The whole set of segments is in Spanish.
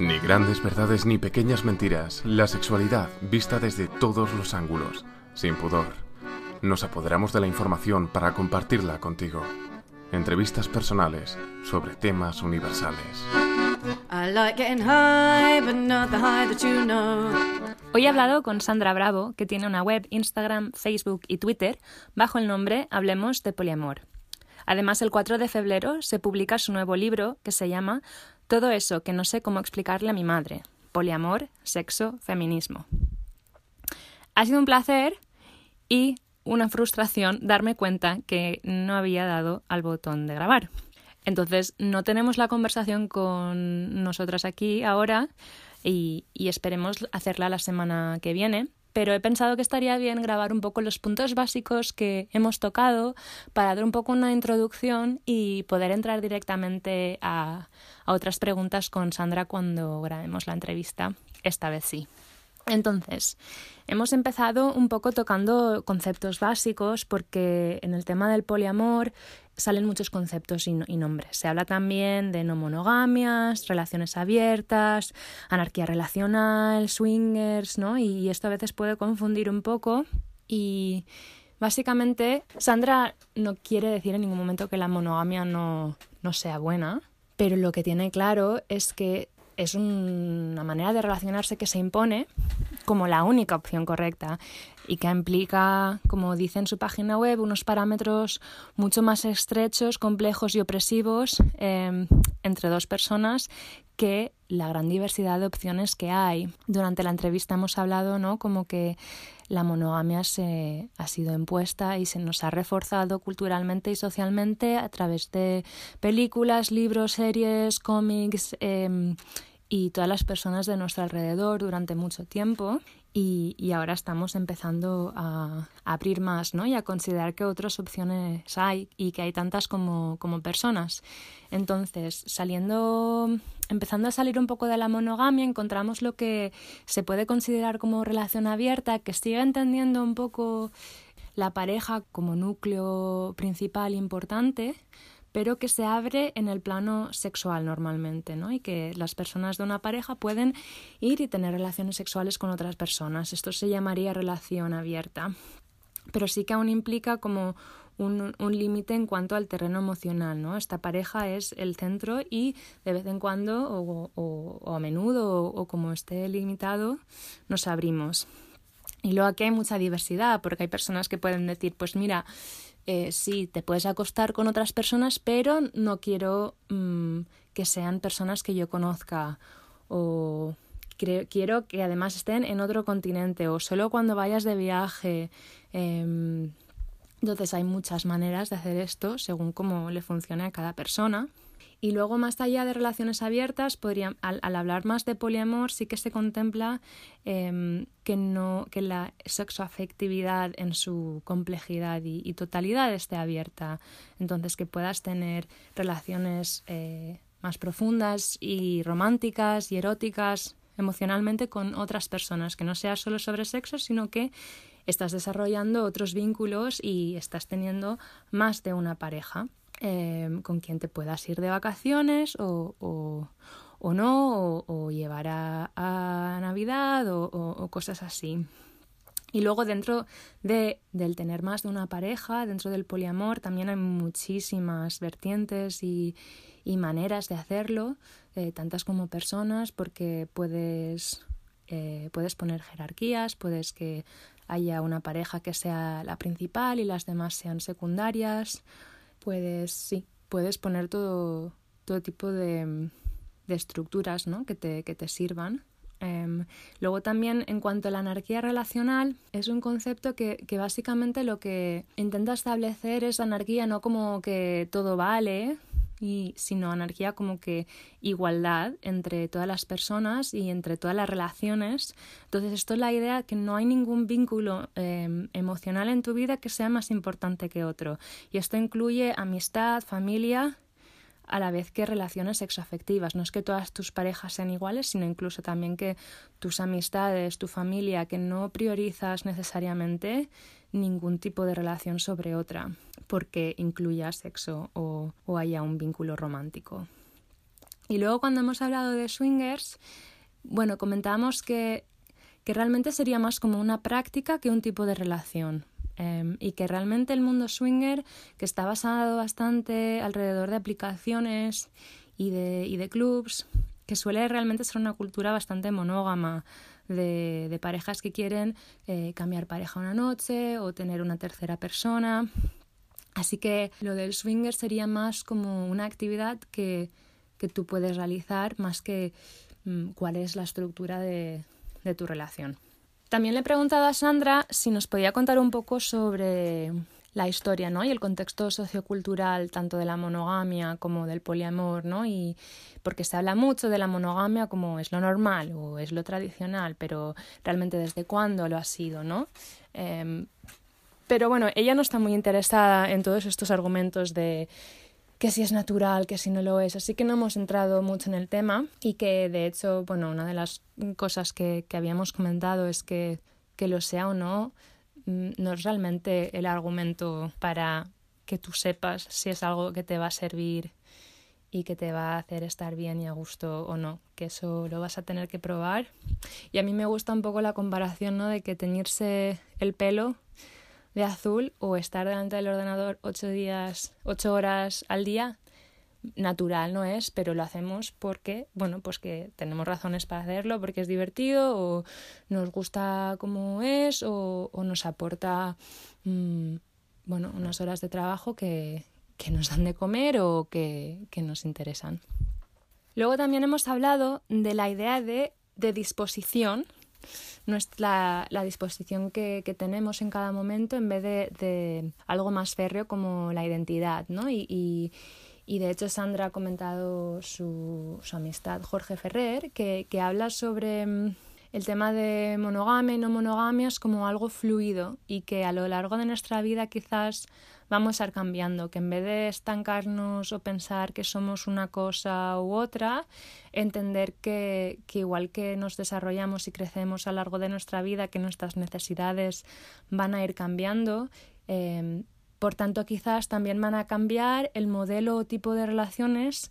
Ni grandes verdades ni pequeñas mentiras, la sexualidad vista desde todos los ángulos, sin pudor. Nos apoderamos de la información para compartirla contigo. Entrevistas personales sobre temas universales. Hoy he hablado con Sandra Bravo, que tiene una web, Instagram, Facebook y Twitter bajo el nombre Hablemos de Poliamor. Además, el 4 de febrero se publica su nuevo libro que se llama Todo eso que no sé cómo explicarle a mi madre. Poliamor, sexo, feminismo. Ha sido un placer y una frustración darme cuenta que no había dado al botón de grabar. Entonces, no tenemos la conversación con nosotras aquí ahora y, y esperemos hacerla la semana que viene pero he pensado que estaría bien grabar un poco los puntos básicos que hemos tocado para dar un poco una introducción y poder entrar directamente a, a otras preguntas con Sandra cuando grabemos la entrevista. Esta vez sí. Entonces, hemos empezado un poco tocando conceptos básicos porque en el tema del poliamor salen muchos conceptos y, nombres. Se habla también de no monogamias, relaciones abiertas, anarquía relacional, swingers, ¿no? Y esto a veces puede confundir un poco y básicamente Sandra no quiere decir en ningún momento que la monogamia no, no sea buena, pero lo que tiene claro es que es una manera de relacionarse que se impone como la única opción correcta y que implica, como dice en su página web, unos parámetros mucho más estrechos, complejos y opresivos em, entre dos personas que la gran diversidad de opciones que hay. Durante la entrevista hemos hablado, ¿no? Como que la monogamia se ha sido impuesta y se nos ha reforzado culturalmente y socialmente a través de películas, libros, series, cómics. Eh, y todas las personas de nuestro alrededor durante mucho tiempo y, y ahora estamos empezando a, abrir más ¿no? y a considerar que otras opciones hay y que hay tantas como, como personas. Entonces, saliendo, empezando a salir un poco de la monogamia, encontramos lo que se puede considerar como relación abierta, que sigue entendiendo un poco la pareja como núcleo principal importante, pero que se abre en el plano sexual normalmente, ¿no? Y que las personas de una pareja pueden ir y tener relaciones sexuales con otras personas. Esto se llamaría relación abierta. Pero sí que aún implica como un, un límite en cuanto al terreno emocional, ¿no? Esta pareja es el centro y de vez en cuando o, o, a menudo o, como esté limitado nos abrimos. Y luego aquí hay mucha diversidad porque hay personas que pueden decir, pues mira, eh, sí, te puedes acostar con otras personas, pero no quiero mm, que sean personas que yo conozca o quiero que además estén en otro continente o solo cuando vayas de viaje. Em, entonces hay muchas maneras de hacer esto según cómo le funcione a cada persona. Y luego, más allá de relaciones abiertas, podría, al, hablar más de poliamor, sí que se contempla em, que, no, que la sexoafectividad en su complejidad y, totalidad esté abierta. Entonces, que puedas tener relaciones eh, más profundas y románticas y eróticas emocionalmente con otras personas, que no sea solo sobre sexo, sino que estás desarrollando otros vínculos y estás teniendo más de una pareja. Em, con quien te puedas ir de vacaciones o, o, no, o, llevar a, a Navidad o, cosas así. Y luego dentro de, del tener más de una pareja, dentro del poliamor, también hay muchísimas vertientes y, y maneras de hacerlo, eh, tantas como personas, porque puedes, eh, puedes poner jerarquías, puedes que haya una pareja que sea la principal y las demás sean secundarias, puedes, sí, puedes poner todo, todo tipo de, de estructuras ¿no? que, te, que te sirvan. Em, luego también en cuanto a la anarquía relacional, es un concepto que, que, básicamente lo que intenta establecer es anarquía no como que todo vale, y sino anarquía como que igualdad entre todas las personas y entre todas las relaciones. Entonces esto es la idea que no hay ningún vínculo em, emocional en tu vida que sea más importante que otro. Y esto incluye amistad, familia, a la vez que relaciones sexoafectivas. No es que todas tus parejas sean iguales, sino incluso también que tus amistades, tu familia, que no priorizas necesariamente ningún tipo de relación sobre otra porque incluya sexo o, haya un vínculo romántico. Y luego cuando hemos hablado de swingers, bueno, comentábamos que, que realmente sería más como una práctica que un tipo de relación. Em, y que realmente el mundo swinger, que está basado bastante alrededor de aplicaciones y de, y de clubs, que suele realmente ser una cultura bastante monógama, de, de parejas que quieren eh, cambiar pareja una noche o tener una tercera persona. Así que lo del swinger sería más como una actividad que, que tú puedes realizar más que mm, cuál es la estructura de, de tu relación. También le he preguntado a Sandra si nos podía contar un poco sobre la historia ¿no? y el contexto sociocultural tanto de la monogamia como del poliamor, ¿no? Y porque se habla mucho de la monogamia como es lo normal o es lo tradicional, pero realmente desde cuándo lo ha sido, ¿no? Em, pero bueno, ella no está muy interesada en todos estos argumentos de que si es natural, que si no lo es. Así que no hemos entrado mucho en el tema y que de hecho, bueno, una de las cosas que, que habíamos comentado es que, que lo sea o no, mm, no es realmente el argumento para que tú sepas si es algo que te va a servir y que te va a hacer estar bien y a gusto o no, que eso lo vas a tener que probar. Y a mí me gusta un poco la comparación, ¿no? De que teñirse el pelo de azul o estar delante del ordenador ocho días, ocho horas al día, natural no es, pero lo hacemos porque, bueno, pues que tenemos razones para hacerlo, porque es divertido o nos gusta como es o, nos aporta, mm, bueno, unas horas de trabajo que, que nos dan de comer o que, que nos interesan. Luego también hemos hablado de la idea de, de disposición, nuestra, la disposición que, que, tenemos en cada momento en vez de, de, algo más férreo como la identidad, ¿no? Y, y, de hecho Sandra ha comentado su, su amistad Jorge Ferrer, que, que habla sobre mm, el tema de monogamia y no monogamia es como algo fluido y que a lo largo de nuestra vida quizás vamos a ir cambiando, que en vez de estancarnos o pensar que somos una cosa u otra, entender que, que igual que nos desarrollamos y crecemos a lo largo de nuestra vida, que nuestras necesidades van a ir cambiando. Eh, por tanto, quizás también van a cambiar el modelo o tipo de relaciones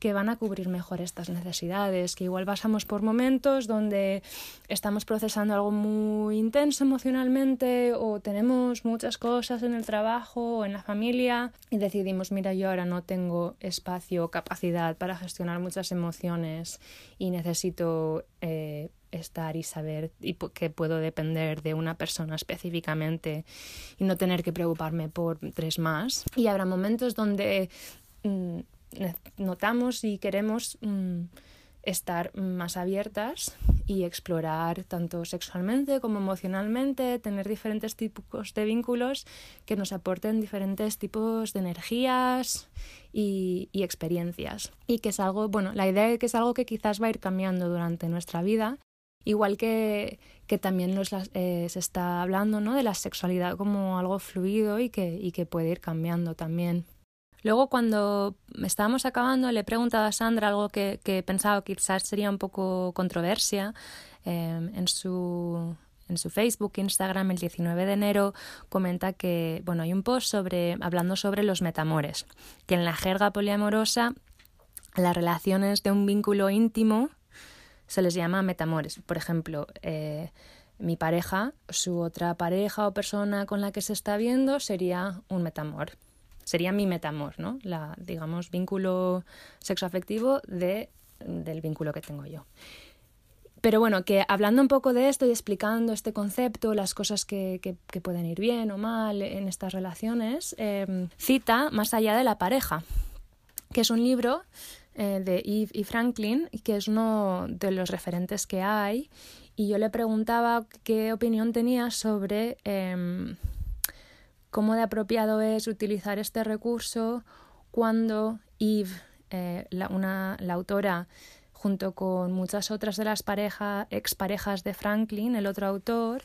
que van a cubrir mejor estas necesidades, que igual pasamos por momentos donde estamos procesando algo muy intenso emocionalmente o tenemos muchas cosas en el trabajo o en la familia y decidimos, mira, yo ahora no tengo espacio o capacidad para gestionar muchas emociones y necesito eh, estar y saber y que puedo depender de una persona específicamente y no tener que preocuparme por tres más. Y habrá momentos donde mm, notamos y queremos mm, estar más abiertas y explorar tanto sexualmente como emocionalmente, tener diferentes tipos de vínculos que nos aporten diferentes tipos de energías y, experiencias. Y que es algo, bueno, la idea es que es algo que quizás va a ir cambiando durante nuestra vida, igual que, que también nos eh, se está hablando ¿no? de la sexualidad como algo fluido y que, y que puede ir cambiando también. Luego, cuando estábamos acabando, le he preguntado a Sandra algo que, que he pensado quizás sería un poco controversia. Eh, en, su, en su Facebook, Instagram, el 19 de enero, comenta que bueno, hay un post sobre, hablando sobre los metamores, que en la jerga poliamorosa las relaciones de un vínculo íntimo se les llama metamores. Por ejemplo, eh, mi pareja, su otra pareja o persona con la que se está viendo sería un metamor sería mi metamor, ¿no? La, digamos, vínculo sexoafectivo de, del vínculo que tengo yo. Pero bueno, que hablando un poco de esto y explicando este concepto, las cosas que, que, pueden ir bien o mal en estas relaciones, eh, cita Más allá de la pareja, que es un libro eh, de Eve y Franklin, que es uno de los referentes que hay, y yo le preguntaba qué opinión tenía sobre... Eh, cómo de apropiado es utilizar este recurso cuando Eve, eh, la, autora, junto con muchas otras de las parejas, exparejas de Franklin, el otro autor,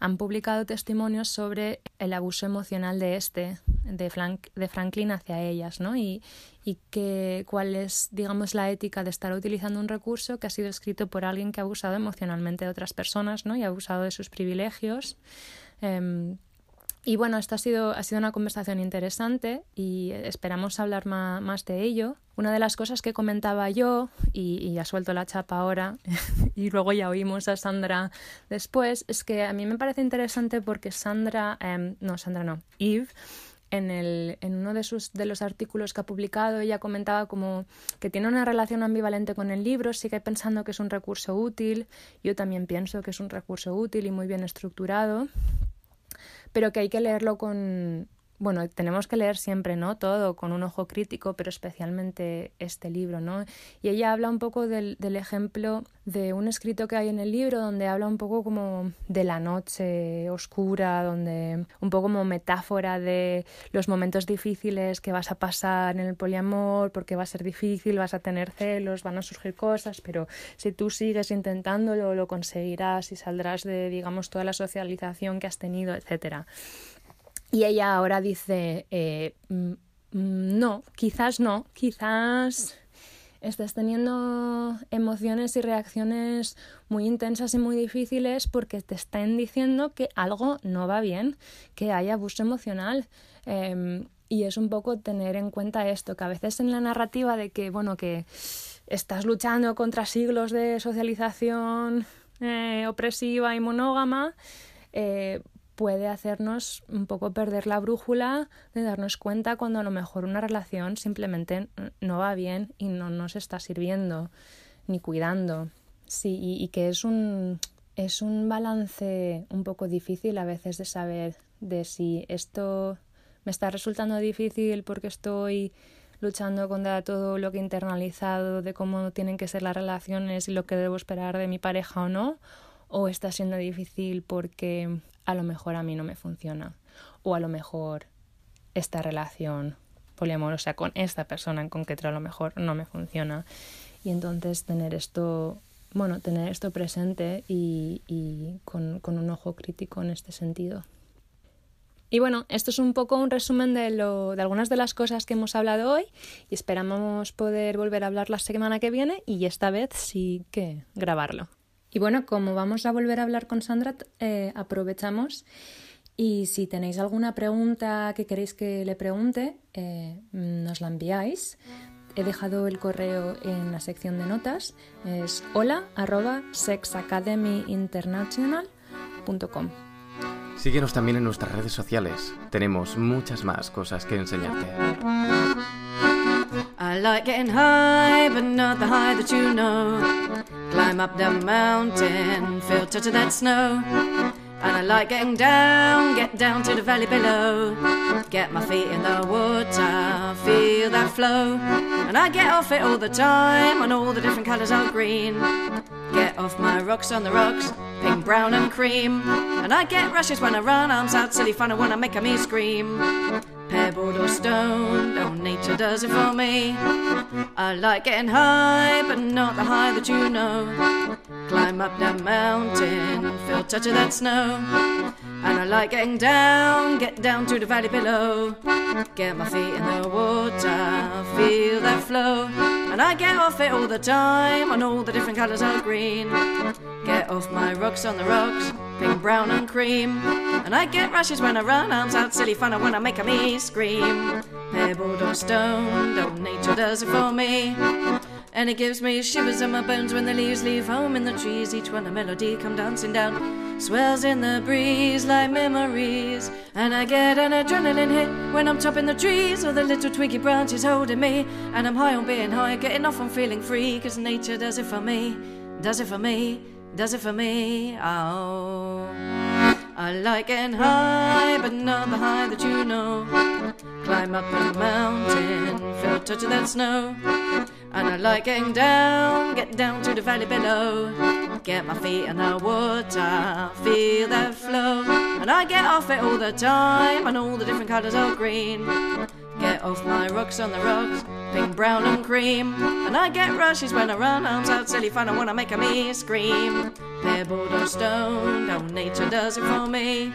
han publicado testimonios sobre el abuso emocional de este, de, Frank, de Franklin hacia ellas, ¿no? Y, y cuál es, digamos, la ética de estar utilizando un recurso que ha sido escrito por alguien que ha abusado emocionalmente de otras personas, ¿no? Y ha abusado de sus privilegios. Eh, Y bueno, esta ha sido, ha sido una conversación interesante y esperamos hablar más, de ello. Una de las cosas que comentaba yo, y, ha suelto la chapa ahora, y luego ya oímos a Sandra después, es que a mí me parece interesante porque Sandra, em, no, Sandra no, Eve, en, el, en uno de, sus, de los artículos que ha publicado, ella comentaba como que tiene una relación ambivalente con el libro, sigue pensando que es un recurso útil, yo también pienso que es un recurso útil y muy bien estructurado, pero que hay que leerlo con, bueno, tenemos que leer siempre, ¿no? Todo con un ojo crítico, pero especialmente este libro, ¿no? Y ella habla un poco del, del, ejemplo de un escrito que hay en el libro donde habla un poco como de la noche oscura, donde un poco como metáfora de los momentos difíciles que vas a pasar en el poliamor, porque va a ser difícil, vas a tener celos, van a surgir cosas, pero si tú sigues intentándolo, lo conseguirás y saldrás de, digamos, toda la socialización que has tenido, etcétera. Y ella ahora dice, eh, mm, mm, no, quizás no, quizás estás teniendo emociones y reacciones muy intensas y muy difíciles porque te están diciendo que algo no va bien, que hay abuso emocional. Em, y es un poco tener en cuenta esto, que a veces en la narrativa de que, bueno, que estás luchando contra siglos de socialización eh, opresiva y monógama, eh, puede hacernos un poco perder la brújula de darnos cuenta cuando a lo mejor una relación simplemente no va bien y no nos está sirviendo ni cuidando. Sí, y, que es un, es un balance un poco difícil a veces de saber de si esto me está resultando difícil porque estoy luchando contra todo lo que he internalizado de cómo tienen que ser las relaciones y lo que debo esperar de mi pareja o no, o está siendo difícil porque a lo mejor a mí no me funciona. O a lo mejor esta relación poliamorosa con esta persona en concreto a lo mejor no me funciona. Y entonces tener esto bueno tener esto presente y, y con, con, un ojo crítico en este sentido. Y bueno, esto es un poco un resumen de, lo, de algunas de las cosas que hemos hablado hoy y esperamos poder volver a hablar la semana que viene y esta vez sí que grabarlo. Y bueno, como vamos a volver a hablar con Sandra, eh, aprovechamos y si tenéis alguna pregunta que queréis que le pregunte, eh, nos la enviáis. He dejado el correo en la sección de notas. Es hola arroba sexacademyinternational.com. Síguenos también en nuestras redes sociales. Tenemos muchas más cosas que enseñarte. I like getting high, but not the high that you know. Climb up the mountain, feel touch of that snow. And I like getting down, get down to the valley below. Get my feet in the water, feel that flow. And I get off it all the time on all the different colours are green. Get off my rocks on the rocks, pink, brown, and cream. And I get rushes when I run, arms out, silly fun, I wanna make a me scream pebbled or stone. Oh, nature does it for me. I like getting high, but not the high that you know. Climb up that mountain, feel touch of that snow. And I like getting down, get down to the valley below. Get my feet in the water, feel that flow. And I get off it all the time on all the different colours of green. Get off my rocks on the rocks, pink, brown, and cream. And I get rushes when I run, arms out, silly fun, I make a me scream. Pebbled or stone, oh, nature does it for me. And it gives me shivers in my bones when the leaves leave home in the trees. Each one a melody come dancing down, swells in the breeze like memories. And I get an adrenaline hit when I'm chopping the trees, or the little twiggy branches holding me. And I'm high on being high, getting off on feeling free, cause nature does it for me, does it for me does it for me. Oh, I like getting high, but not the high that you know. Climb up the mountain, feel touch of that snow. And I like getting down, get down to the valley below. Get my feet in the water, feel that flow. And I get off it all the time, and all the different colours of green. Get off my rocks on the rocks, pink, brown, and cream. And I get rushes when I run, arms out, silly fun, I wanna make a me scream. Pebbled or stone, oh, nature does it for me.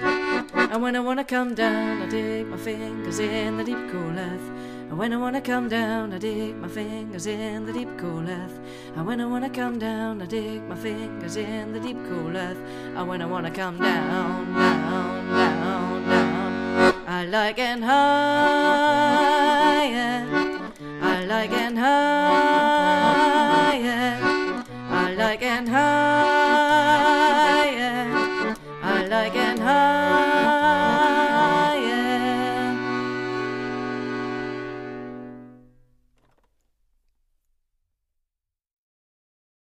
And when I wanna come down, I dig my fingers in the deep cool earth. And when I wanna come down, I dig my fingers in the deep cool earth. And when I wanna come down, I dig my fingers in the deep cool earth. And when I wanna come down, down, down, down. I like it higher. I like it higher.